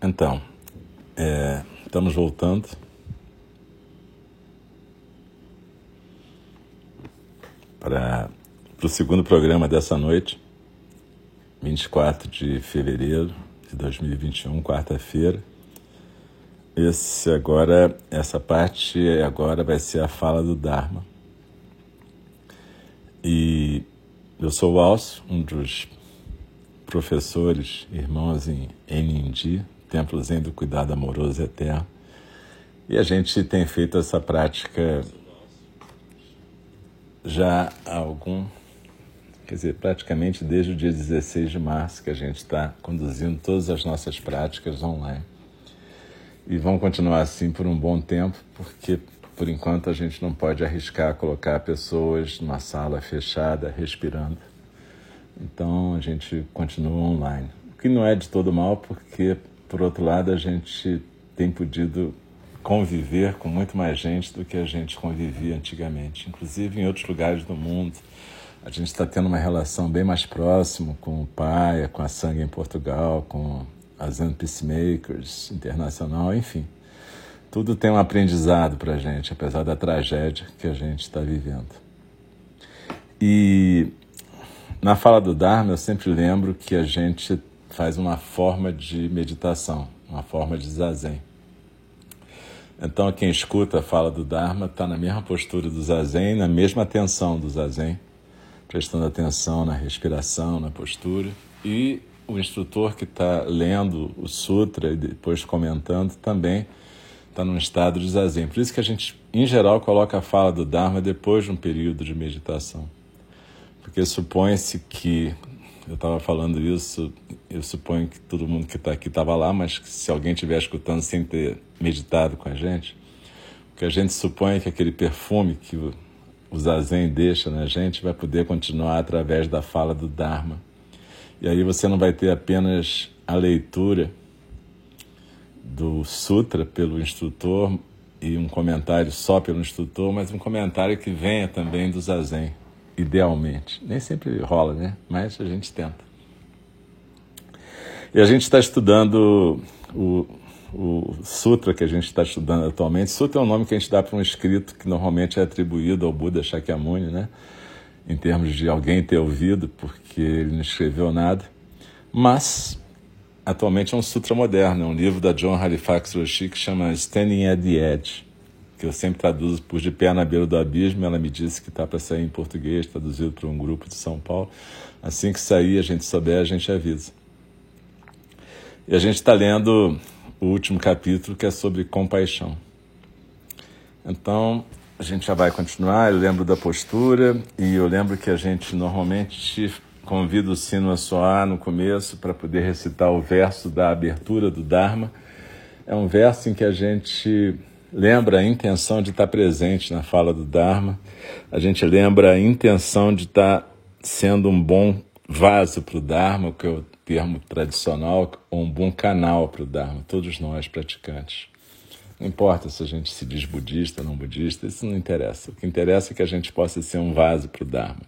Então, é, estamos voltando. Para o segundo programa dessa noite, 24 de fevereiro de 2021, quarta-feira. Esse agora, essa parte agora vai ser a fala do Dharma. E eu sou o Alcio, um dos professores, irmãos em Enindi, Templo Zen do Cuidado Amoroso Eterno. E a gente tem feito essa prática já há algum, quer dizer, praticamente desde o dia 16 de março que a gente está conduzindo todas as nossas práticas online. E vão continuar assim por um bom tempo, porque por enquanto a gente não pode arriscar colocar pessoas numa sala fechada, respirando. Então a gente continua online. O que não é de todo mal, porque por outro lado, a gente tem podido conviver com muito mais gente do que a gente convivia antigamente. Inclusive em outros lugares do mundo, a gente está tendo uma relação bem mais próxima com o Pai, com a Sangue em Portugal, com a Zen Peacemakers Internacional, enfim. Tudo tem um aprendizado para a gente, apesar da tragédia que a gente está vivendo. E na fala do Dharma, eu sempre lembro que a gente faz uma forma de meditação, uma forma de zazen. Então, quem escuta a fala do Dharma está na mesma postura do zazen, na mesma atenção do zazen, prestando atenção na respiração, na postura. E o instrutor que está lendo o sutra e depois comentando também está num estado de zazen. Por isso que a gente, em geral, coloca a fala do Dharma depois de um período de meditação. Porque supõe-se que eu estava falando isso, eu suponho que todo mundo que está aqui estava lá, mas se alguém estiver escutando sem ter meditado com a gente, que a gente supõe é que aquele perfume que o Zazen deixa na gente vai poder continuar através da fala do Dharma. E aí você não vai ter apenas a leitura do Sutra pelo instrutor e um comentário só pelo instrutor, mas um comentário que venha também do Zazen idealmente. Nem sempre rola, né? Mas a gente tenta. E a gente está estudando o, o Sutra que a gente está estudando atualmente. Sutra é um nome que a gente dá para um escrito que normalmente é atribuído ao Buda Shakyamuni, né? Em termos de alguém ter ouvido, porque ele não escreveu nada. Mas, atualmente é um sutra moderno, é um livro da John Halifax Roshi que chama Standing at the Edge que eu sempre traduzo por De Pé na Beira do Abismo. Ela me disse que está para sair em português, traduzido para um grupo de São Paulo. Assim que sair, a gente souber, a gente avisa. E a gente está lendo o último capítulo, que é sobre compaixão. Então, a gente já vai continuar. Eu lembro da postura e eu lembro que a gente normalmente convida o sino a soar no começo para poder recitar o verso da abertura do Dharma. É um verso em que a gente lembra a intenção de estar presente na fala do Dharma, a gente lembra a intenção de estar sendo um bom vaso para o Dharma, que é o termo tradicional, ou um bom canal para o Dharma, todos nós praticantes. Não importa se a gente se diz budista ou não budista, isso não interessa. O que interessa é que a gente possa ser um vaso para o Dharma.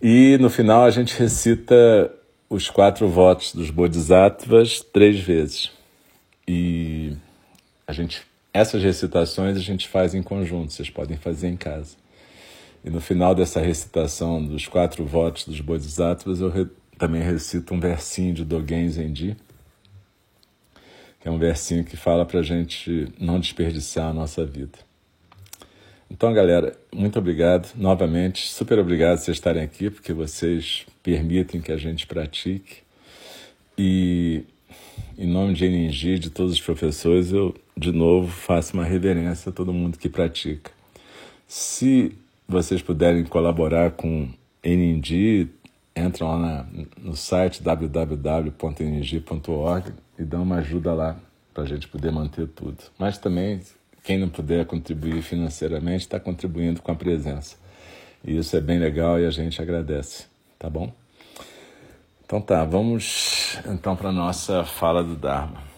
E no final a gente recita os quatro votos dos Bodhisattvas três vezes. E a gente, essas recitações a gente faz em conjunto, vocês podem fazer em casa. E no final dessa recitação dos quatro votos dos Bodhisattvas, eu re, também recito um versinho de Dogen Zenji, que é um versinho que fala para a gente não desperdiçar a nossa vida. Então, galera, muito obrigado novamente, super obrigado vocês estarem aqui, porque vocês permitem que a gente pratique. E em nome de Eningi de todos os professores, eu de novo faço uma reverência a todo mundo que pratica. Se vocês puderem colaborar com Eningi, entram lá na, no site www.eningi.org e dão uma ajuda lá para a gente poder manter tudo. Mas também, quem não puder contribuir financeiramente, está contribuindo com a presença. E isso é bem legal e a gente agradece, tá bom? Então tá, vamos então para a nossa fala do Dharma.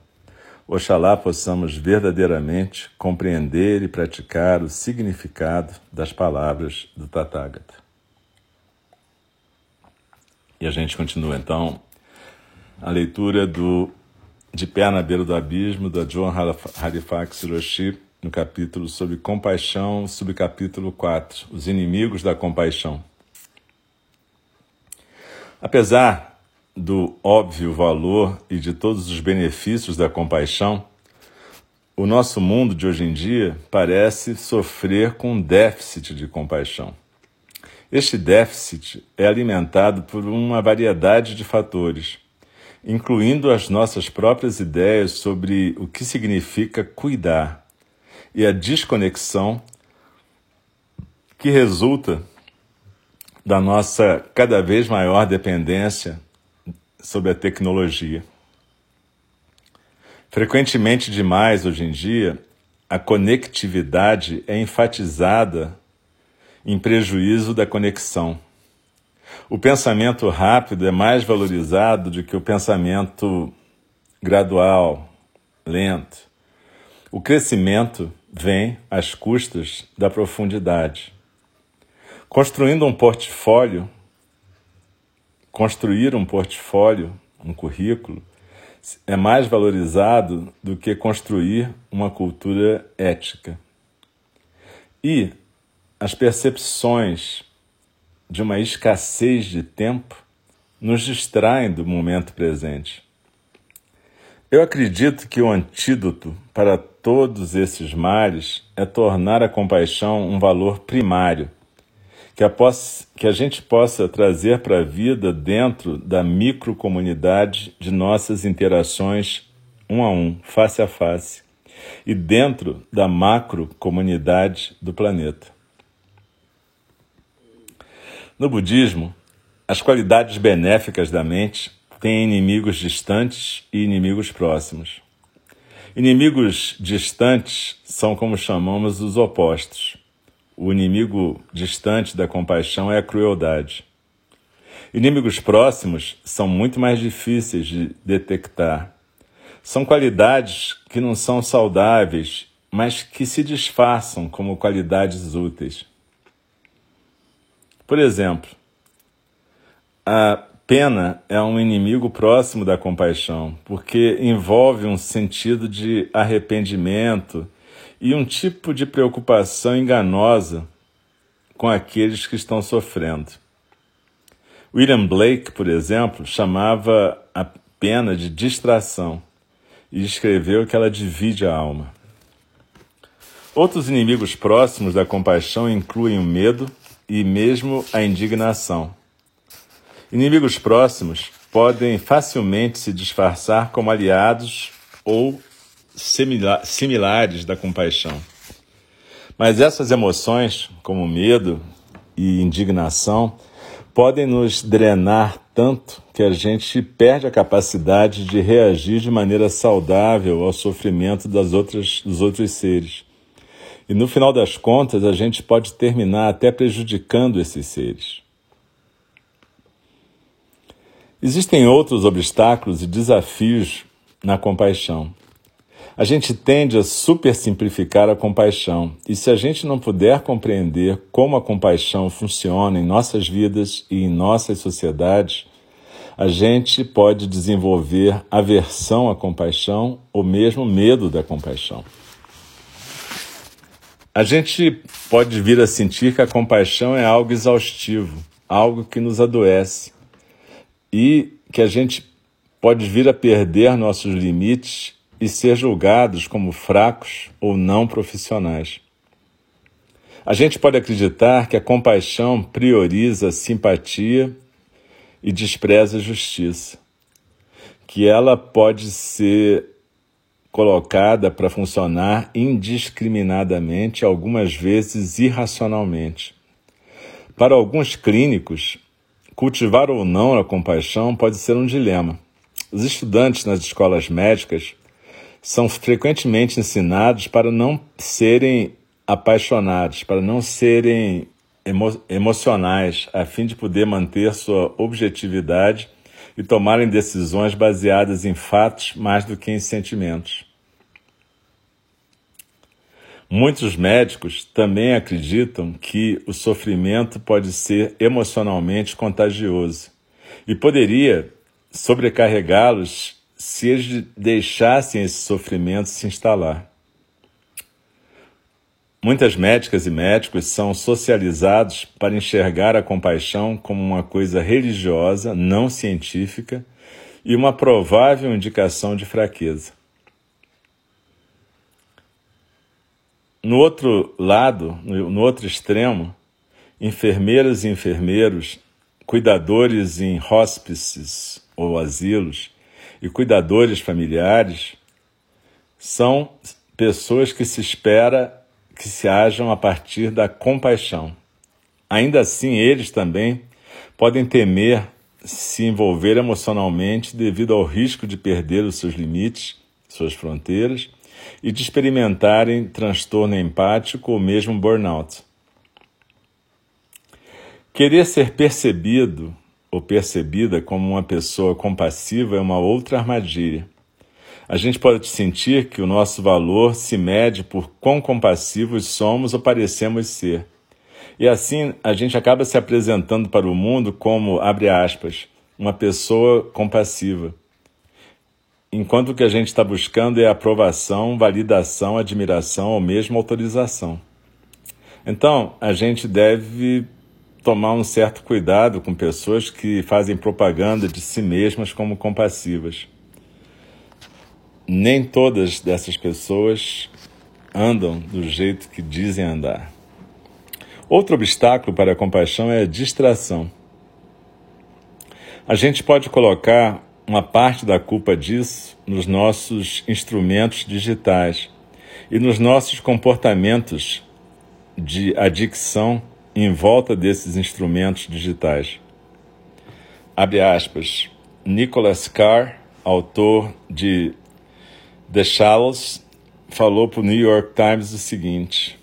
Oxalá possamos verdadeiramente compreender e praticar o significado das palavras do Tathagata. E a gente continua então a leitura do de Pé na Beira do Abismo, da John Halifax Hiroshi, no capítulo sobre compaixão, subcapítulo 4, Os Inimigos da Compaixão. Apesar do óbvio valor e de todos os benefícios da compaixão, o nosso mundo de hoje em dia parece sofrer com um déficit de compaixão. Este déficit é alimentado por uma variedade de fatores incluindo as nossas próprias ideias sobre o que significa cuidar e a desconexão que resulta da nossa cada vez maior dependência sobre a tecnologia. Frequentemente demais hoje em dia, a conectividade é enfatizada em prejuízo da conexão. O pensamento rápido é mais valorizado do que o pensamento gradual, lento. O crescimento vem às custas da profundidade. Construindo um portfólio, construir um portfólio, um currículo, é mais valorizado do que construir uma cultura ética. E as percepções de uma escassez de tempo nos distraem do momento presente. Eu acredito que o antídoto para todos esses males é tornar a compaixão um valor primário, que a, possa, que a gente possa trazer para a vida dentro da microcomunidade de nossas interações um a um, face a face, e dentro da macrocomunidade do planeta. No budismo, as qualidades benéficas da mente têm inimigos distantes e inimigos próximos. Inimigos distantes são como chamamos os opostos. O inimigo distante da compaixão é a crueldade. Inimigos próximos são muito mais difíceis de detectar. São qualidades que não são saudáveis, mas que se disfarçam como qualidades úteis. Por exemplo, a pena é um inimigo próximo da compaixão, porque envolve um sentido de arrependimento e um tipo de preocupação enganosa com aqueles que estão sofrendo. William Blake, por exemplo, chamava a pena de distração e escreveu que ela divide a alma. Outros inimigos próximos da compaixão incluem o medo, e mesmo a indignação. Inimigos próximos podem facilmente se disfarçar como aliados ou similares da compaixão. Mas essas emoções, como medo e indignação, podem nos drenar tanto que a gente perde a capacidade de reagir de maneira saudável ao sofrimento das outras, dos outros seres. E no final das contas, a gente pode terminar até prejudicando esses seres. Existem outros obstáculos e desafios na compaixão. A gente tende a supersimplificar a compaixão, e se a gente não puder compreender como a compaixão funciona em nossas vidas e em nossas sociedades, a gente pode desenvolver aversão à compaixão ou mesmo medo da compaixão. A gente pode vir a sentir que a compaixão é algo exaustivo, algo que nos adoece e que a gente pode vir a perder nossos limites e ser julgados como fracos ou não profissionais. A gente pode acreditar que a compaixão prioriza a simpatia e despreza a justiça, que ela pode ser colocada para funcionar indiscriminadamente, algumas vezes irracionalmente. Para alguns clínicos, cultivar ou não a compaixão pode ser um dilema. Os estudantes nas escolas médicas são frequentemente ensinados para não serem apaixonados, para não serem emo emocionais, a fim de poder manter sua objetividade e tomarem decisões baseadas em fatos mais do que em sentimentos. Muitos médicos também acreditam que o sofrimento pode ser emocionalmente contagioso e poderia sobrecarregá-los se eles deixassem esse sofrimento se instalar. Muitas médicas e médicos são socializados para enxergar a compaixão como uma coisa religiosa, não científica e uma provável indicação de fraqueza. No outro lado, no outro extremo, enfermeiras e enfermeiros, cuidadores em hospices ou asilos e cuidadores familiares são pessoas que se espera que se hajam a partir da compaixão. Ainda assim, eles também podem temer se envolver emocionalmente devido ao risco de perder os seus limites, suas fronteiras e de experimentarem transtorno empático ou mesmo burnout. Querer ser percebido ou percebida como uma pessoa compassiva é uma outra armadilha. A gente pode sentir que o nosso valor se mede por quão compassivos somos ou parecemos ser. E assim a gente acaba se apresentando para o mundo como, abre aspas, uma pessoa compassiva. Enquanto o que a gente está buscando é aprovação, validação, admiração ou mesmo autorização. Então, a gente deve tomar um certo cuidado com pessoas que fazem propaganda de si mesmas como compassivas nem todas dessas pessoas andam do jeito que dizem andar. Outro obstáculo para a compaixão é a distração. A gente pode colocar uma parte da culpa disso nos nossos instrumentos digitais e nos nossos comportamentos de adicção em volta desses instrumentos digitais. Abre aspas. Nicholas Carr, autor de The Shallows falou para o New York Times o seguinte: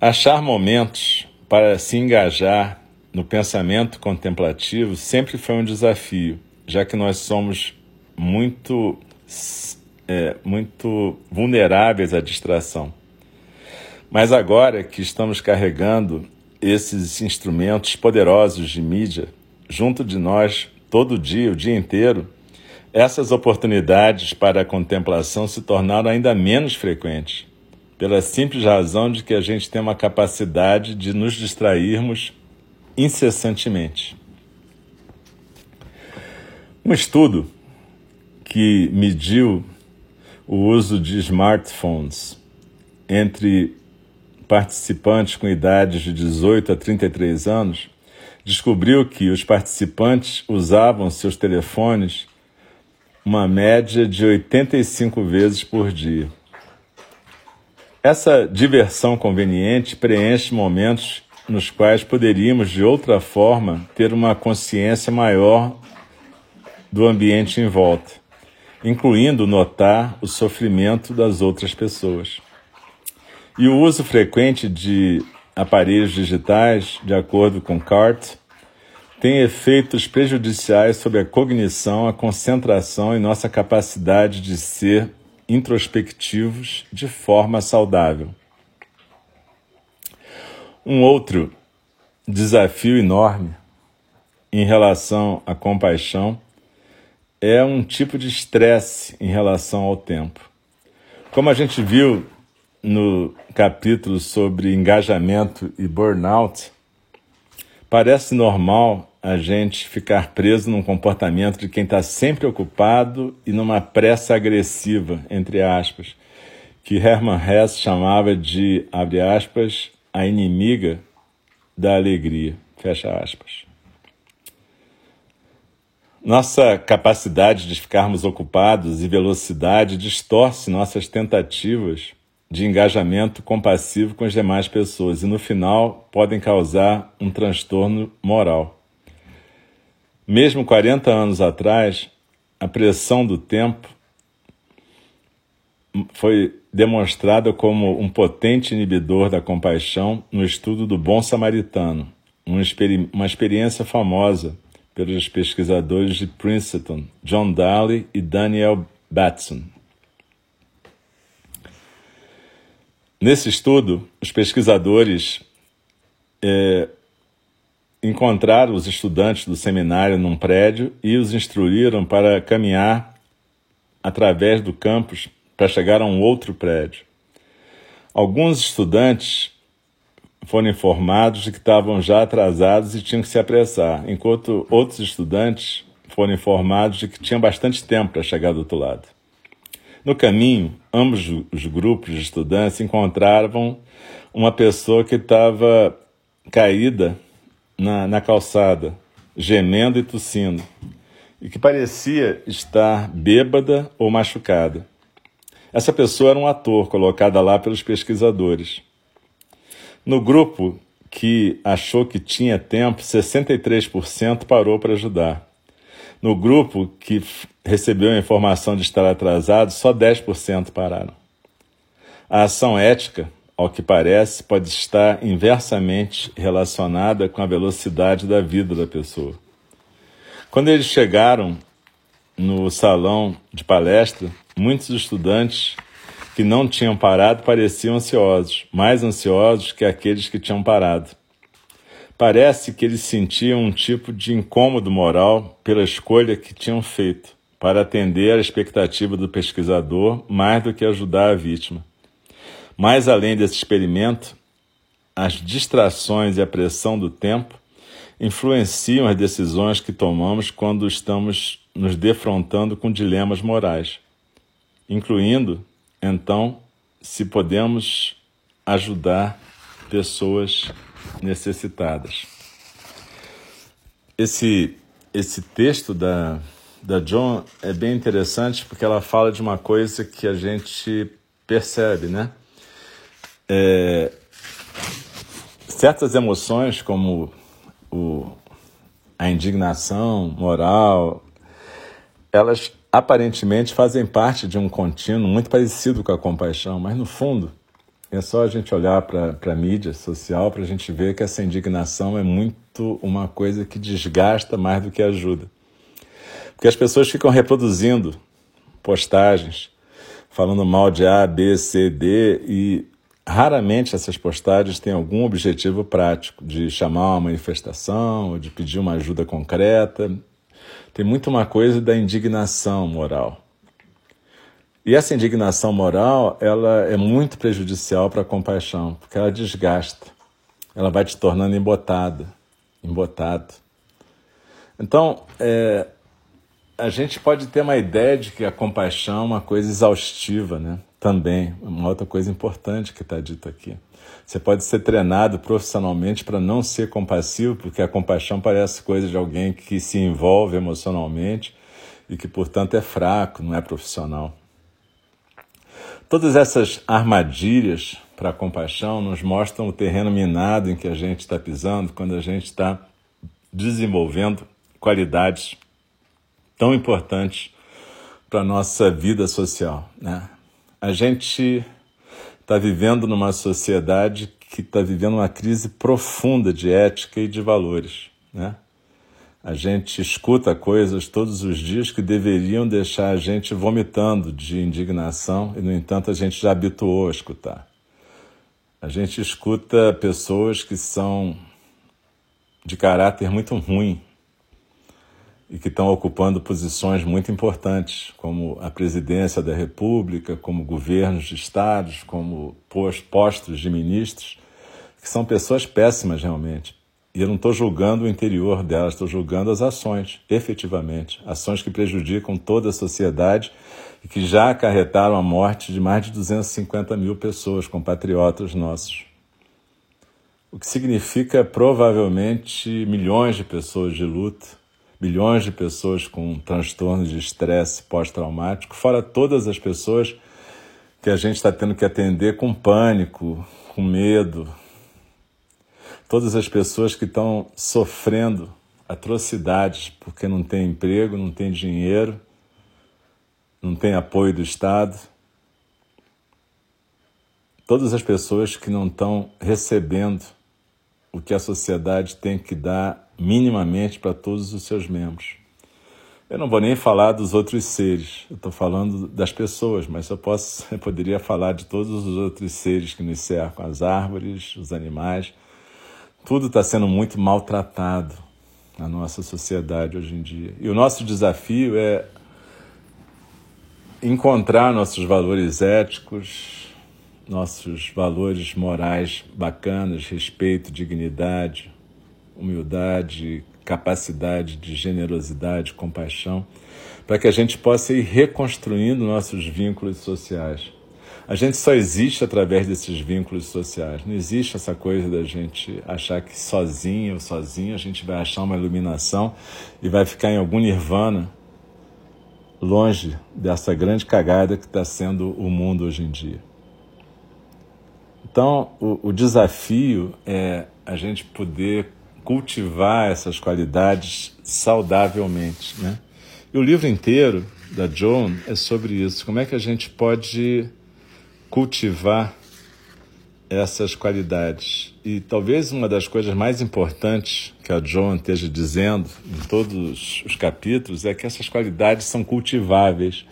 achar momentos para se engajar no pensamento contemplativo sempre foi um desafio, já que nós somos muito, é, muito vulneráveis à distração. Mas agora que estamos carregando esses instrumentos poderosos de mídia junto de nós todo dia, o dia inteiro, essas oportunidades para a contemplação se tornaram ainda menos frequentes, pela simples razão de que a gente tem uma capacidade de nos distrairmos incessantemente. Um estudo que mediu o uso de smartphones entre participantes com idades de 18 a 33 anos descobriu que os participantes usavam seus telefones uma média de 85 vezes por dia. Essa diversão conveniente preenche momentos nos quais poderíamos, de outra forma, ter uma consciência maior do ambiente em volta, incluindo notar o sofrimento das outras pessoas. E o uso frequente de aparelhos digitais, de acordo com CART, tem efeitos prejudiciais sobre a cognição, a concentração e nossa capacidade de ser introspectivos de forma saudável. Um outro desafio enorme em relação à compaixão é um tipo de estresse em relação ao tempo. Como a gente viu no capítulo sobre engajamento e burnout, parece normal a gente ficar preso num comportamento de quem está sempre ocupado e numa pressa agressiva, entre aspas, que Hermann Hesse chamava de, abre aspas, a inimiga da alegria, fecha aspas. Nossa capacidade de ficarmos ocupados e velocidade distorce nossas tentativas de engajamento compassivo com as demais pessoas e, no final, podem causar um transtorno moral. Mesmo 40 anos atrás, a pressão do tempo foi demonstrada como um potente inibidor da compaixão no estudo do bom samaritano, uma experiência famosa pelos pesquisadores de Princeton, John Daly e Daniel Batson. Nesse estudo, os pesquisadores é, encontraram os estudantes do seminário num prédio e os instruíram para caminhar através do campus para chegar a um outro prédio. Alguns estudantes foram informados de que estavam já atrasados e tinham que se apressar, enquanto outros estudantes foram informados de que tinham bastante tempo para chegar do outro lado. No caminho, ambos os grupos de estudantes encontravam uma pessoa que estava caída na, na calçada, gemendo e tossindo, e que parecia estar bêbada ou machucada. Essa pessoa era um ator colocada lá pelos pesquisadores. No grupo que achou que tinha tempo, 63% parou para ajudar. No grupo que recebeu a informação de estar atrasado, só 10% pararam. A ação ética, ao que parece, pode estar inversamente relacionada com a velocidade da vida da pessoa. Quando eles chegaram no salão de palestra, muitos estudantes que não tinham parado pareciam ansiosos, mais ansiosos que aqueles que tinham parado. Parece que eles sentiam um tipo de incômodo moral pela escolha que tinham feito para atender à expectativa do pesquisador mais do que ajudar a vítima. Mais além desse experimento, as distrações e a pressão do tempo influenciam as decisões que tomamos quando estamos nos defrontando com dilemas morais, incluindo então, se podemos ajudar pessoas necessitadas. Esse, esse texto da, da John é bem interessante porque ela fala de uma coisa que a gente percebe, né? É, certas emoções, como o, a indignação moral, elas aparentemente fazem parte de um contínuo muito parecido com a compaixão, mas no fundo é só a gente olhar para a mídia social para a gente ver que essa indignação é muito uma coisa que desgasta mais do que ajuda. Porque as pessoas ficam reproduzindo postagens falando mal de A, B, C, D e raramente essas postagens têm algum objetivo prático de chamar uma manifestação ou de pedir uma ajuda concreta tem muito uma coisa da indignação moral. E essa indignação moral, ela é muito prejudicial para a compaixão, porque ela desgasta. Ela vai te tornando embotada, embotado. Então, é, a gente pode ter uma ideia de que a compaixão é uma coisa exaustiva, né? Também, uma outra coisa importante que está dito aqui. Você pode ser treinado profissionalmente para não ser compassivo, porque a compaixão parece coisa de alguém que se envolve emocionalmente e que, portanto, é fraco, não é profissional. Todas essas armadilhas para a compaixão nos mostram o terreno minado em que a gente está pisando quando a gente está desenvolvendo qualidades tão importantes para a nossa vida social. Né? A gente está vivendo numa sociedade que está vivendo uma crise profunda de ética e de valores. Né? A gente escuta coisas todos os dias que deveriam deixar a gente vomitando de indignação e, no entanto, a gente já habituou a escutar. A gente escuta pessoas que são de caráter muito ruim e que estão ocupando posições muito importantes, como a presidência da República, como governos de estados, como postos de ministros, que são pessoas péssimas realmente. E eu não estou julgando o interior delas, estou julgando as ações, efetivamente. Ações que prejudicam toda a sociedade e que já acarretaram a morte de mais de 250 mil pessoas, compatriotas nossos. O que significa provavelmente milhões de pessoas de luta bilhões de pessoas com transtorno de estresse pós-traumático, fora todas as pessoas que a gente está tendo que atender com pânico, com medo, todas as pessoas que estão sofrendo atrocidades porque não tem emprego, não tem dinheiro, não tem apoio do Estado. Todas as pessoas que não estão recebendo o que a sociedade tem que dar minimamente para todos os seus membros. Eu não vou nem falar dos outros seres, eu estou falando das pessoas, mas eu, posso, eu poderia falar de todos os outros seres que nos cercam, as árvores, os animais. Tudo está sendo muito maltratado na nossa sociedade hoje em dia. E o nosso desafio é encontrar nossos valores éticos, nossos valores morais bacanas, respeito, dignidade, humildade, capacidade de generosidade, compaixão, para que a gente possa ir reconstruindo nossos vínculos sociais. A gente só existe através desses vínculos sociais. Não existe essa coisa da gente achar que sozinho ou sozinho a gente vai achar uma iluminação e vai ficar em algum nirvana longe dessa grande cagada que está sendo o mundo hoje em dia. Então, o, o desafio é a gente poder cultivar essas qualidades saudavelmente, né? E o livro inteiro da Joan é sobre isso. Como é que a gente pode cultivar essas qualidades? E talvez uma das coisas mais importantes que a Joan esteja dizendo em todos os capítulos é que essas qualidades são cultiváveis.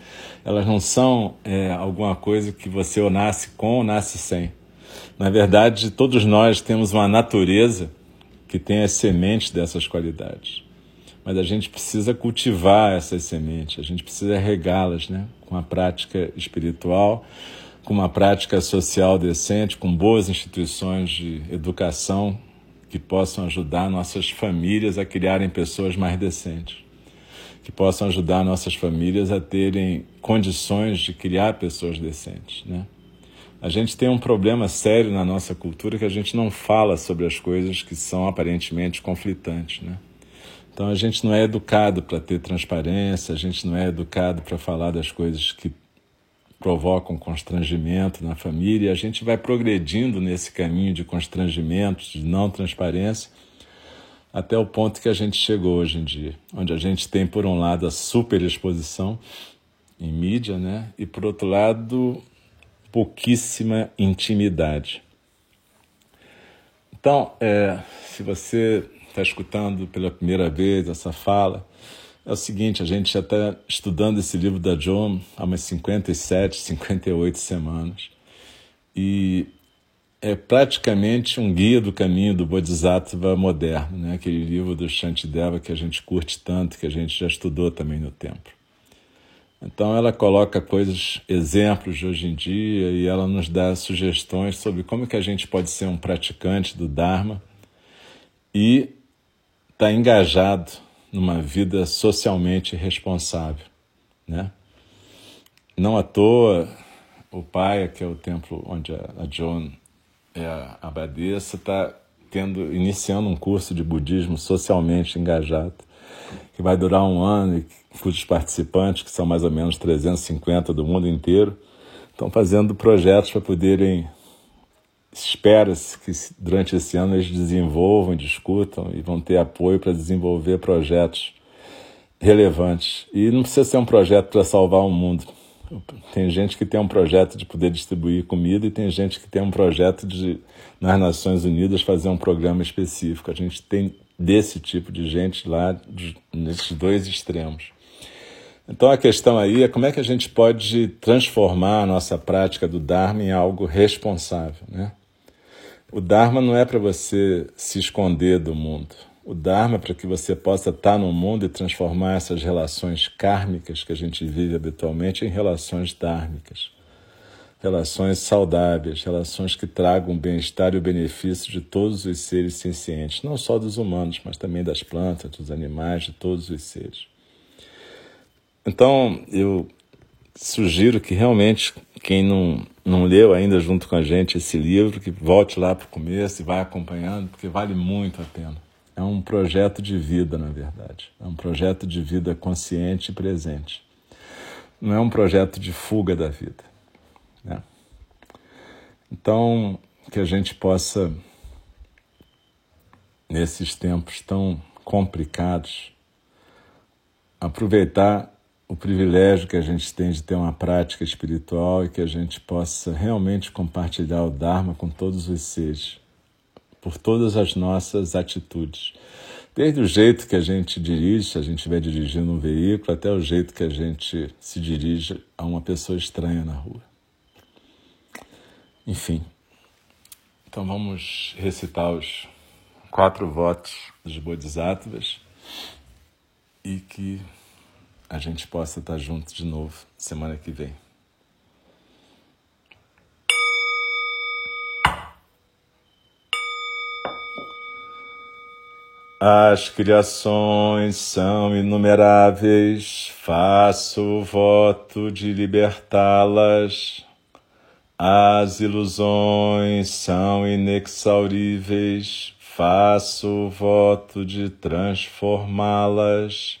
Elas não são é, alguma coisa que você ou nasce com ou nasce sem. Na verdade, todos nós temos uma natureza que tem as sementes dessas qualidades. Mas a gente precisa cultivar essas sementes, a gente precisa regá-las né? com a prática espiritual, com uma prática social decente, com boas instituições de educação que possam ajudar nossas famílias a criarem pessoas mais decentes, que possam ajudar nossas famílias a terem condições de criar pessoas decentes. Né? A gente tem um problema sério na nossa cultura que a gente não fala sobre as coisas que são aparentemente conflitantes, né? Então a gente não é educado para ter transparência, a gente não é educado para falar das coisas que provocam constrangimento na família, a gente vai progredindo nesse caminho de constrangimento, de não transparência, até o ponto que a gente chegou hoje em dia, onde a gente tem por um lado a superexposição em mídia, né? E por outro lado, pouquíssima intimidade. Então, é, se você está escutando pela primeira vez essa fala, é o seguinte: a gente já está estudando esse livro da John há umas 57, 58 semanas. E é praticamente um guia do caminho do Bodhisattva moderno, né? aquele livro do Shantideva que a gente curte tanto, que a gente já estudou também no templo. Então ela coloca coisas, exemplos de hoje em dia e ela nos dá sugestões sobre como que a gente pode ser um praticante do Dharma e estar tá engajado numa vida socialmente responsável, né? Não à toa o pai, que é o templo onde a Joan é a abadesa, está tendo iniciando um curso de budismo socialmente engajado que vai durar um ano e cujos participantes, que são mais ou menos 350 do mundo inteiro, estão fazendo projetos para poderem. Espera-se que durante esse ano eles desenvolvam, discutam e vão ter apoio para desenvolver projetos relevantes. E não precisa ser um projeto para salvar o mundo. Tem gente que tem um projeto de poder distribuir comida e tem gente que tem um projeto de, nas Nações Unidas, fazer um programa específico. A gente tem desse tipo de gente lá, nesses dois extremos. Então a questão aí é como é que a gente pode transformar a nossa prática do Dharma em algo responsável. Né? O Dharma não é para você se esconder do mundo. o Dharma para que você possa estar no mundo e transformar essas relações kármicas que a gente vive habitualmente em relações dármicas. Relações saudáveis, relações que tragam o bem-estar e o benefício de todos os seres sencientes, não só dos humanos, mas também das plantas, dos animais, de todos os seres. Então, eu sugiro que realmente quem não, não leu ainda junto com a gente esse livro, que volte lá para o começo e vai acompanhando, porque vale muito a pena. É um projeto de vida, na verdade. É um projeto de vida consciente e presente. Não é um projeto de fuga da vida. Né? Então, que a gente possa, nesses tempos tão complicados, aproveitar o privilégio que a gente tem de ter uma prática espiritual e que a gente possa realmente compartilhar o Dharma com todos os seres, por todas as nossas atitudes. Desde o jeito que a gente dirige, se a gente estiver dirigindo um veículo, até o jeito que a gente se dirige a uma pessoa estranha na rua. Enfim, então vamos recitar os quatro votos dos Bodhisattvas e que a gente possa estar junto de novo semana que vem. As criações são inumeráveis, faço o voto de libertá-las. As ilusões são inexauríveis, faço o voto de transformá-las.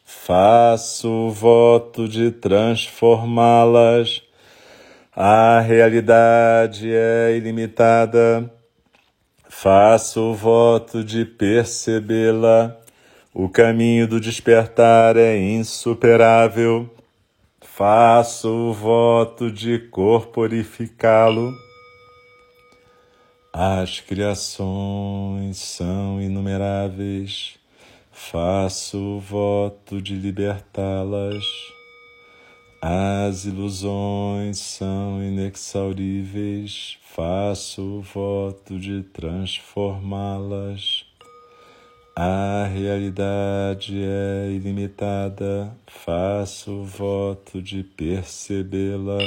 faço o voto de transformá-las. A realidade é ilimitada, faço o voto de percebê-la. O caminho do despertar é insuperável, faço o voto de corporificá-lo. As criações são inumeráveis faço voto de libertá-las. As ilusões são inexauríveis, faço o voto de transformá-las. A realidade é ilimitada, faço o voto de percebê-la.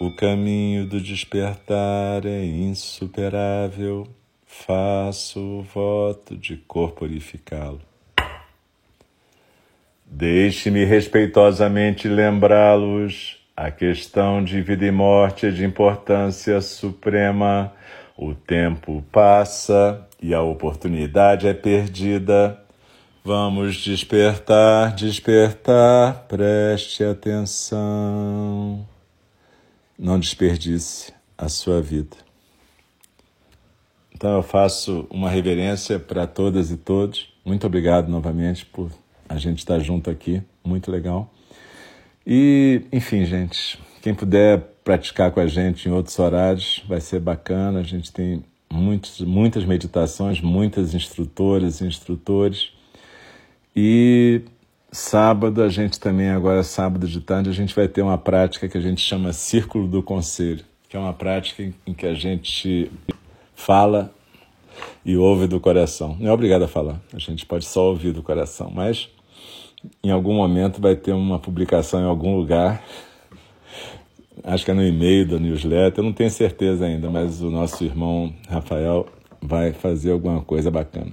O caminho do despertar é insuperável faço o voto de corporificá-lo. Deixe-me respeitosamente lembrá-los: a questão de vida e morte é de importância suprema. O tempo passa e a oportunidade é perdida. Vamos despertar, despertar, preste atenção. Não desperdice a sua vida. Então eu faço uma reverência para todas e todos. Muito obrigado novamente por a gente estar junto aqui, muito legal. E, enfim, gente, quem puder praticar com a gente em outros horários vai ser bacana. A gente tem muitos, muitas meditações, muitas instrutoras e instrutores. E sábado, a gente também, agora sábado de tarde, a gente vai ter uma prática que a gente chama Círculo do Conselho, que é uma prática em que a gente fala e ouve do coração. Não é obrigado a falar, a gente pode só ouvir do coração, mas em algum momento vai ter uma publicação em algum lugar. Acho que é no e-mail da newsletter, eu não tenho certeza ainda, mas o nosso irmão Rafael vai fazer alguma coisa bacana.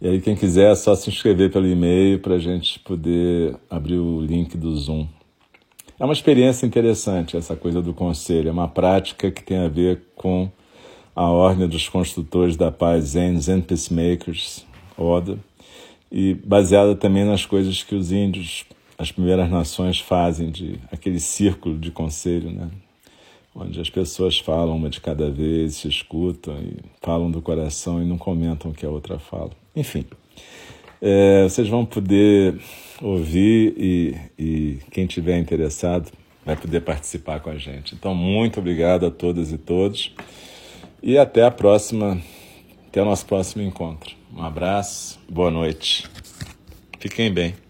E aí, quem quiser, é só se inscrever pelo e-mail para a gente poder abrir o link do Zoom. É uma experiência interessante essa coisa do conselho, é uma prática que tem a ver com a Ordem dos Construtores da Paz Zen, Zen Peacemakers Order, e baseada também nas coisas que os índios, as primeiras nações fazem, de aquele círculo de conselho, né? onde as pessoas falam uma de cada vez, se escutam e falam do coração e não comentam o que a outra fala. Enfim, É, vocês vão poder ouvir e, e quem tiver interessado vai poder participar com a gente. Então, muito obrigado a todas e todos e até a próxima, até o nosso próximo encontro. Um abraço, boa noite. Fiquem bem.